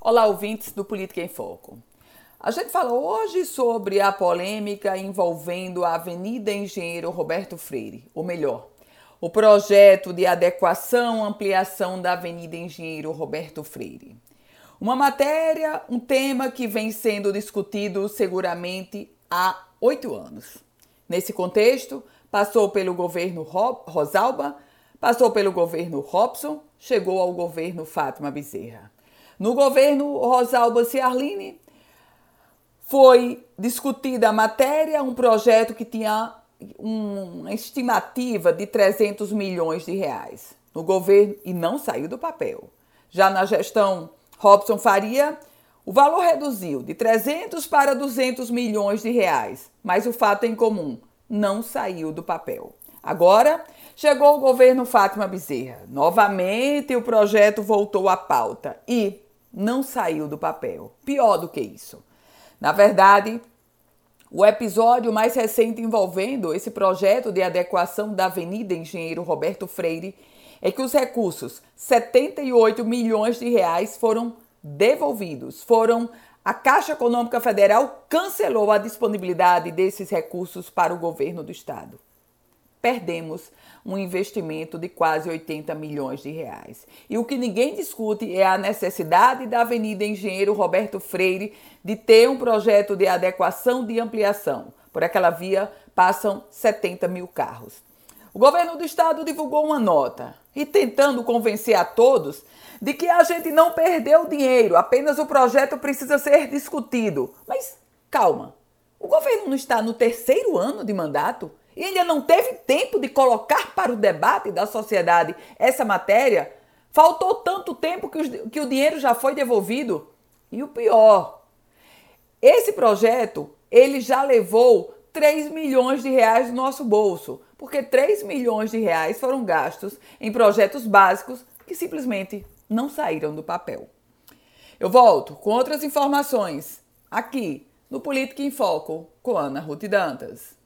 Olá, ouvintes do Política em Foco. A gente fala hoje sobre a polêmica envolvendo a Avenida Engenheiro Roberto Freire, ou melhor, o projeto de adequação ampliação da Avenida Engenheiro Roberto Freire. Uma matéria, um tema que vem sendo discutido seguramente há oito anos. Nesse contexto, passou pelo governo Rosalba, passou pelo governo Robson, chegou ao governo Fátima Bezerra. No governo Rosalba Ciarline, foi discutida a matéria, um projeto que tinha uma estimativa de 300 milhões de reais no governo e não saiu do papel. Já na gestão Robson Faria, o valor reduziu de 300 para 200 milhões de reais, mas o fato em comum não saiu do papel. Agora, chegou o governo Fátima Bezerra. Novamente o projeto voltou à pauta e não saiu do papel. Pior do que isso. Na verdade, o episódio mais recente envolvendo esse projeto de adequação da Avenida Engenheiro Roberto Freire é que os recursos, 78 milhões de reais, foram devolvidos. Foram a Caixa Econômica Federal cancelou a disponibilidade desses recursos para o governo do estado perdemos um investimento de quase 80 milhões de reais. E o que ninguém discute é a necessidade da Avenida Engenheiro Roberto Freire de ter um projeto de adequação de ampliação. Por aquela via passam 70 mil carros. O governo do estado divulgou uma nota e tentando convencer a todos de que a gente não perdeu dinheiro, apenas o projeto precisa ser discutido. Mas calma, o governo não está no terceiro ano de mandato e ainda não teve tempo de colocar para o debate da sociedade essa matéria, faltou tanto tempo que, os, que o dinheiro já foi devolvido. E o pior, esse projeto ele já levou 3 milhões de reais do nosso bolso, porque 3 milhões de reais foram gastos em projetos básicos que simplesmente não saíram do papel. Eu volto com outras informações aqui no Política em Foco com Ana Ruth Dantas.